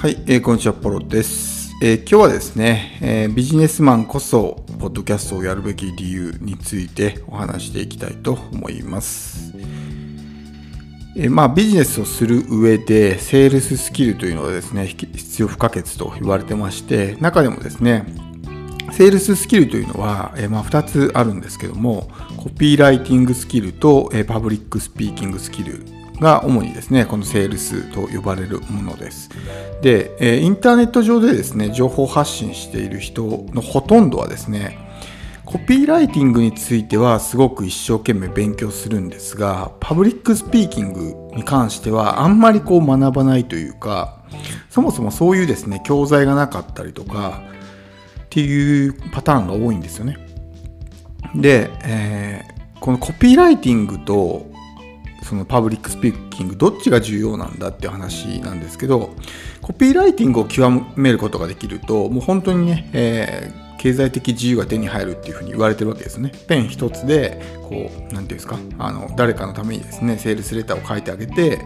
はい、えー、こんにちは、ポロです。えー、今日はですね、えー、ビジネスマンこそ、ポッドキャストをやるべき理由についてお話していきたいと思います。えまあ、ビジネスをする上で、セールススキルというのはですね、必要不可欠と言われてまして、中でもですね、セールススキルというのは、えまあ、2つあるんですけども、コピーライティングスキルと、えパブリックスピーキングスキルが主にですね、このセールスと呼ばれるものです。で、えインターネット上でですね、情報発信している人のほとんどはですね、コピーライティングについてはすごく一生懸命勉強するんですが、パブリックスピーキングに関してはあんまりこう学ばないというか、そもそもそういうですね、教材がなかったりとか、っていうパターンが多いんですよね。で、えー、このコピーライティングとそのパブリックスピーキングどっちが重要なんだっていう話なんですけどコピーライティングを極めることができるともう本当にね、えー、経済的自由が手に入るっていうふうに言われてるわけですね。ペン一つでこう何て言うんですかあの誰かのためにですねセールスレターを書いてあげて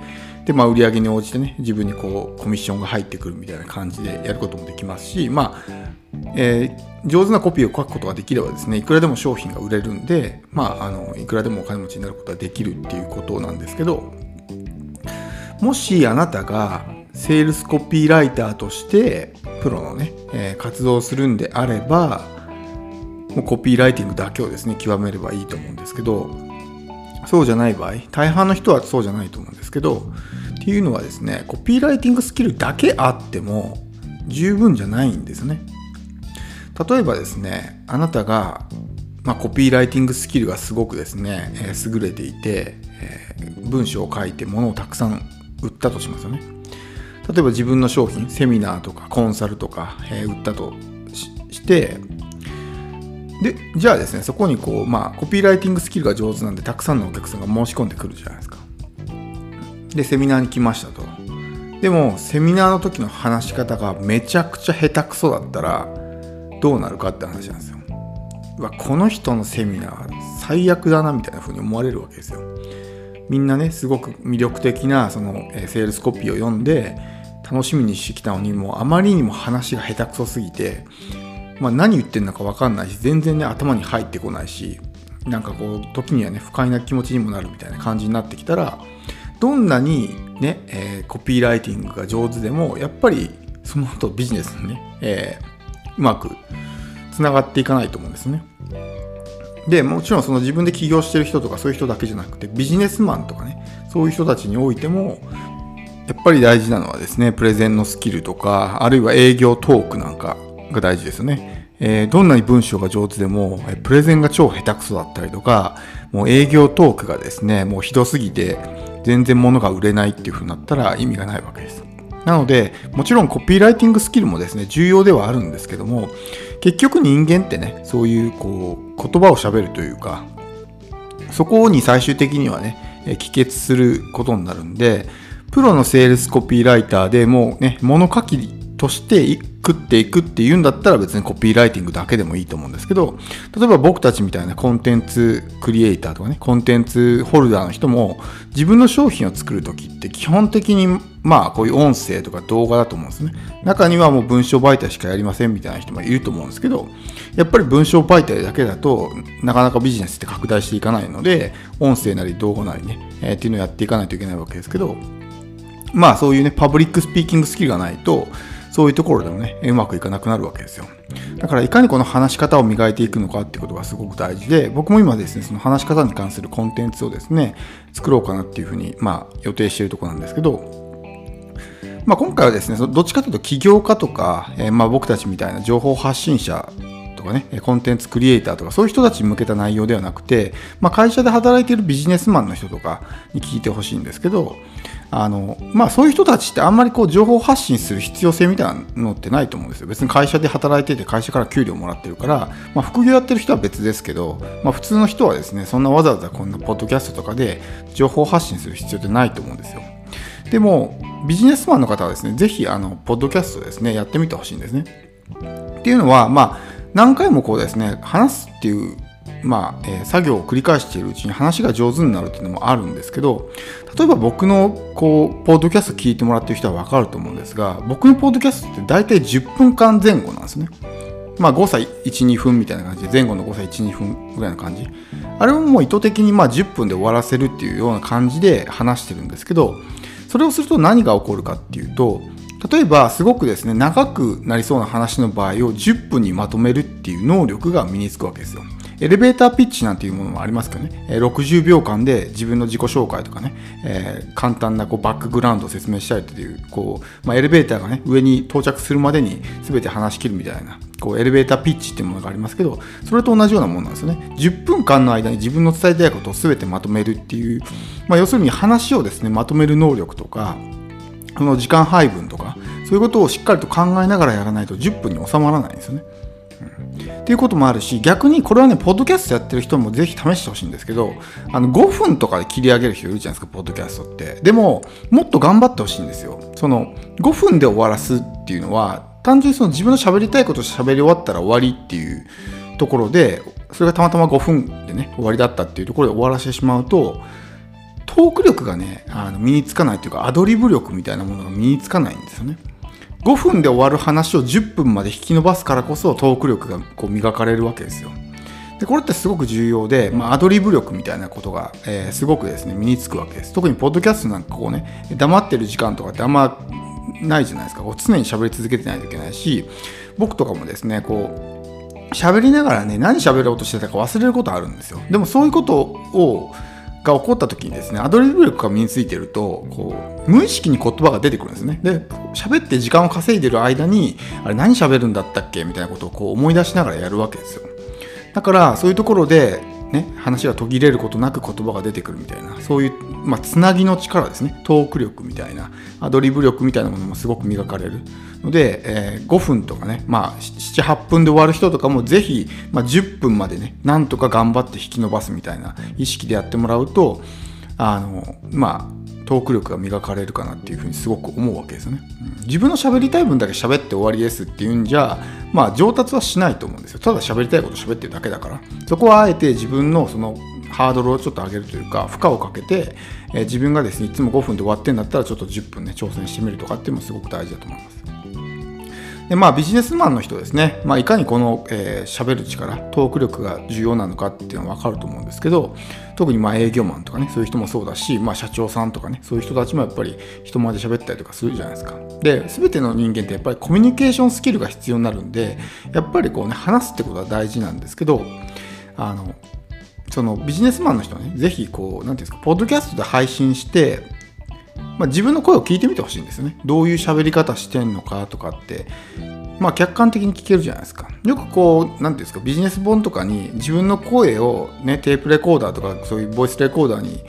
で、まあ、売り上げに応じてね自分にこうコミッションが入ってくるみたいな感じでやることもできますしまあえー、上手なコピーを書くことができればですねいくらでも商品が売れるんで、まあ、あのいくらでもお金持ちになることができるっていうことなんですけどもしあなたがセールスコピーライターとしてプロのね、えー、活動をするんであればもうコピーライティングだけをですね極めればいいと思うんですけどそうじゃない場合大半の人はそうじゃないと思うんですけどっていうのはですねコピーライティングスキルだけあっても十分じゃないんですね。例えばですねあなたが、まあ、コピーライティングスキルがすごくですね、えー、優れていて、えー、文章を書いて物をたくさん売ったとしますよね。例えば自分の商品セミナーとかコンサルとか、えー、売ったとしてでじゃあですねそこにこうまあコピーライティングスキルが上手なんでたくさんのお客さんが申し込んでくるじゃないですか。でセミナーに来ましたと。でもセミナーの時の話し方がめちゃくちゃ下手くそだったらどうなるかって話なんですよ。わこの人のセミナー最悪だなみたいな風に思われるわけですよ。みんなねすごく魅力的なその、セールスコピーを読んで楽しみにしてきたのにもうあまりにも話が下手くそすぎて、まあ、何言ってんのか分かんないし全然ね頭に入ってこないしなんかこう時にはね不快な気持ちにもなるみたいな感じになってきたらどんなにね、えー、コピーライティングが上手でもやっぱりその後ビジネスにね、えーうまくつながっていかないと思うんですね。でもちろんその自分で起業してる人とかそういう人だけじゃなくてビジネスマンとかねそういう人たちにおいてもやっぱり大事なのはですねプレゼンのスキルとかあるいは営業トークなんかが大事ですよね。えー、どんなに文章が上手でもプレゼンが超下手くそだったりとかもう営業トークがですねもうひどすぎて全然物が売れないっていう風になったら意味がないわけです。なので、もちろんコピーライティングスキルもですね、重要ではあるんですけども、結局人間ってね、そういうこう言葉を喋るというか、そこに最終的にはね、帰結することになるんで、プロのセールスコピーライターでもうね、物書きとして食っていくっていうんだったら別にコピーライティングだけでもいいと思うんですけど、例えば僕たちみたいなコンテンツクリエイターとかね、コンテンツホルダーの人も自分の商品を作るときって基本的にまあこういう音声とか動画だと思うんですね。中にはもう文章媒体しかやりませんみたいな人もいると思うんですけど、やっぱり文章媒体だけだとなかなかビジネスって拡大していかないので、音声なり動画なりね、えー、っていうのをやっていかないといけないわけですけど、まあそういうね、パブリックスピーキングスキルがないと、そういうところでもね、うまくいかなくなるわけですよ。だからいかにこの話し方を磨いていくのかってことがすごく大事で、僕も今ですね、その話し方に関するコンテンツをですね、作ろうかなっていうふうに、まあ予定しているところなんですけど、まあ、今回はですね、どっちかというと起業家とか、えー、まあ僕たちみたいな情報発信者とかね、コンテンツクリエイターとか、そういう人たちに向けた内容ではなくて、まあ、会社で働いているビジネスマンの人とかに聞いてほしいんですけど、あのまあ、そういう人たちってあんまりこう情報発信する必要性みたいなのってないと思うんですよ。別に会社で働いてて会社から給料もらってるから、まあ、副業やってる人は別ですけど、まあ、普通の人はですね、そんなわざわざこんなポッドキャストとかで情報発信する必要ってないと思うんですよ。でも、ビジネスマンの方はですね、ぜひ、あの、ポッドキャストですね、やってみてほしいんですね。っていうのは、まあ、何回もこうですね、話すっていうまあ、えー、作業を繰り返しているうちに話が上手になるっていうのもあるんですけど例えば僕のこうポッドキャスト聞いてもらっている人は分かると思うんですが僕のポッドキャストって大体10分間前後なんですね。まあ、誤差12分みたいな感じで前後の誤差12分ぐらいの感じあれももう意図的にまあ10分で終わらせるっていうような感じで話してるんですけどそれをすると何が起こるかっていうと例えばすごくですね長くなりそうな話の場合を10分にまとめるっていう能力が身につくわけですよ。エレベーターピッチなんていうものもありますけどね、60秒間で自分の自己紹介とかね、えー、簡単なこうバックグラウンドを説明したりという、こう、まあ、エレベーターがね、上に到着するまでに全て話し切るみたいな、こう、エレベーターピッチっていうものがありますけど、それと同じようなものなんですよね。10分間の間に自分の伝えたいことを全てまとめるっていう、まあ、要するに話をですね、まとめる能力とか、その時間配分とか、そういうことをしっかりと考えながらやらないと10分に収まらないんですよね。っていうこともあるし逆にこれはねポッドキャストやってる人もぜひ試してほしいんですけどあの5分とかで切り上げる人いるじゃないですかポッドキャストって。でももっと頑張ってほしいんですよ。その5分で終わらすっていうのは単純にその自分の喋りたいことを喋り終わったら終わりっていうところでそれがたまたま5分でね終わりだったっていうところで終わらせてしまうとトーク力がねあの身につかないというかアドリブ力みたいなものが身につかないんですよね。5分で終わる話を10分まで引き伸ばすからこそトーク力がこう磨かれるわけですよ。でこれってすごく重要で、まあ、アドリブ力みたいなことが、えー、すごくですね身につくわけです。特にポッドキャストなんかこうね黙ってる時間とかってあんまないじゃないですか。こう常に喋り続けてないといけないし僕とかもですねこう喋りながらね何喋ろうとしてたか忘れることあるんですよ。でもそういうことをが起こった時にですねアドリブ力が身についてるとこう無意識に言葉が出てくるんですね。で喋って時間を稼いでる間にあれ何喋るんだったっけ？みたいなことをこう思い出しながらやるわけですよ。だからそういうところでね、話が途切れることなく言葉が出てくるみたいなそういう、まあ、つなぎの力ですね。トーク力みたいなアドリブ力みたいなものもすごく磨かれるので、えー、5分とかね、まあ、78分で終わる人とかもぜひ、まあ、10分までねなんとか頑張って引き伸ばすみたいな意識でやってもらうとあのまあトーク力が磨かれるかなっていうふうにすごく思うわけですよね。自分の喋りたい分だけ喋って終わりですっていうんじゃ、まあ上達はしないと思うんですよ。ただ喋りたいこと喋ってるだけだから。そこはあえて自分のそのハードルをちょっと上げるというか、負荷をかけて、えー、自分がですね、いつも5分で終わってんだったらちょっと10分ね、挑戦してみるとかっていうのもすごく大事だと思います。でまあ、ビジネスマンの人ですね、まあ、いかにこの喋、えー、る力トーク力が重要なのかっていうのは分かると思うんですけど特にま営業マンとかねそういう人もそうだし、まあ、社長さんとかねそういう人たちもやっぱり人前で喋ったりとかするじゃないですか。で全ての人間ってやっぱりコミュニケーションスキルが必要になるんでやっぱりこうね話すってことは大事なんですけどあのそのビジネスマンの人はねぜひこう何ていうんですかポッドキャストで配信してまあ、自分の声を聞いてみてほしいんですよね。どういう喋り方してんのかとかって、まあ、客観的に聞けるじゃないですか。よくこう、何ていうんですか、ビジネス本とかに自分の声をね、テープレコーダーとかそういうボイスレコーダーに、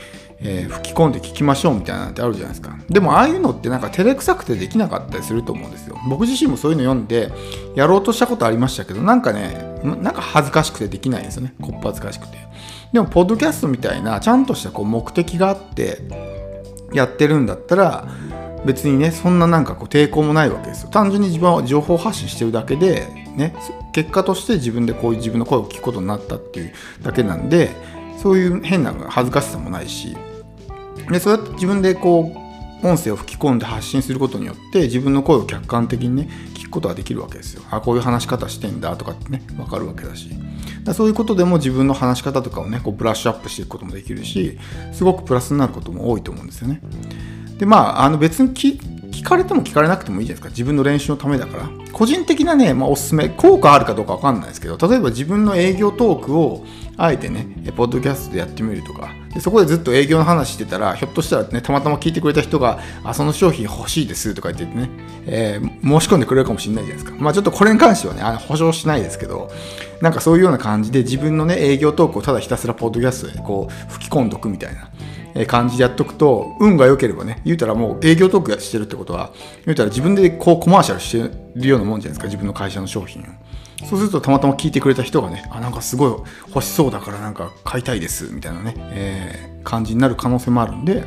えー、吹き込んで聞きましょうみたいなのってあるじゃないですか。でもああいうのってなんか照れくさくてできなかったりすると思うんですよ。僕自身もそういうの読んでやろうとしたことありましたけど、なんかね、なんか恥ずかしくてできないんですよね。こっぱ恥ずかしくて。でも、ポッドキャストみたいなちゃんとしたこう目的があって、やってるんだったら別にねそんななんかこう抵抗もないわけですよ。単純に自分は情報発信してるだけでね結果として自分でこういう自分の声を聞くことになったっていうだけなんでそういう変な恥ずかしさもないし。でそうやって自分でこう音声を吹き込んで発信することによって自分の声を客観的にねことはできるわけですよあこういう話し方してんだとかってね分かるわけだしだそういうことでも自分の話し方とかをねこうブラッシュアップしていくこともできるしすごくプラスになることも多いと思うんですよね。でまああの別に聞かれても聞かれなくてもいいじゃないですか。自分の練習のためだから。個人的なね、まあ、おすすめ効果あるかどうか分かんないですけど例えば自分の営業トークをあえてねポッドキャストでやってみるとか。でそこでずっと営業の話してたらひょっとしたらねたまたま聞いてくれた人があその商品欲しいですとか言ってね、えー、申し込んでくれるかもしれないじゃないですか。まあちょっとこれに関してはねあの保証しないですけどなんかそういうような感じで自分のね営業トークをただひたすらポッドキャストでこう吹き込んどくみたいな。感じでやっとくと運が良ければね言うたらもう営業トークしてるってことは言うたら自分でこうコマーシャルしてるようなもんじゃないですか自分の会社の商品を。そうするとたまたま聞いてくれた人がねあなんかすごい欲しそうだからなんか買いたいですみたいなね、えー、感じになる可能性もあるんで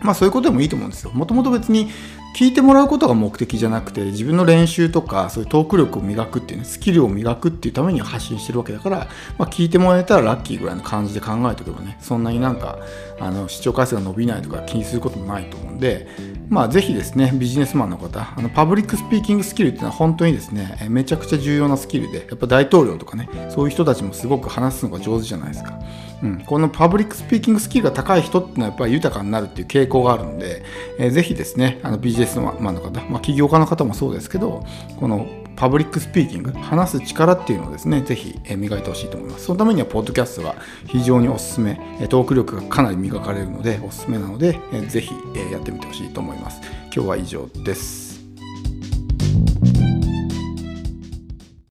まあそういうことでもいいと思うんですよ。もともと別に聞いてもらうことが目的じゃなくて自分の練習とかそういうトーク力を磨くっていうねスキルを磨くっていうために発信してるわけだから、まあ、聞いてもらえたらラッキーぐらいの感じで考えておけばねそんなになんかあの視聴回数が伸びないとか気にすることもないと思うんでまあぜひですねビジネスマンの方あのパブリックスピーキングスキルっていうのは本当にですねめちゃくちゃ重要なスキルでやっぱ大統領とかねそういう人たちもすごく話すのが上手じゃないですか。うん、このパブリックスピーキングスキルが高い人っていうのはやっぱり豊かになるっていう傾向があるので、えー、ぜひですねあのビジネスマンの方、まあ、起業家の方もそうですけどこのパブリックスピーキング話す力っていうのをですねぜひ磨いてほしいと思います。そのためにはポッドキャストが非常におすすめトーク力がかなり磨かれるのでおすすめなのでぜひやってみてほしいと思います。今日は以上です。